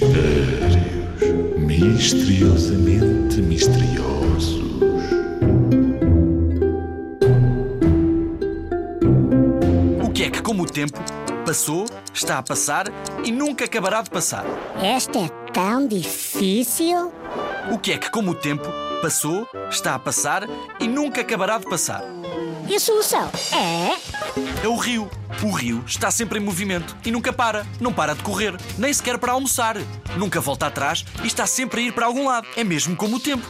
Mistérios misteriosamente misteriosos. O que é que, como o tempo passou, está a passar e nunca acabará de passar? Esta é tão difícil. O que é que, como o tempo passou, está a passar e nunca acabará de passar? E a solução é. É o rio. O rio está sempre em movimento e nunca para. Não para de correr, nem sequer para almoçar. Nunca volta atrás e está sempre a ir para algum lado. É mesmo como o tempo.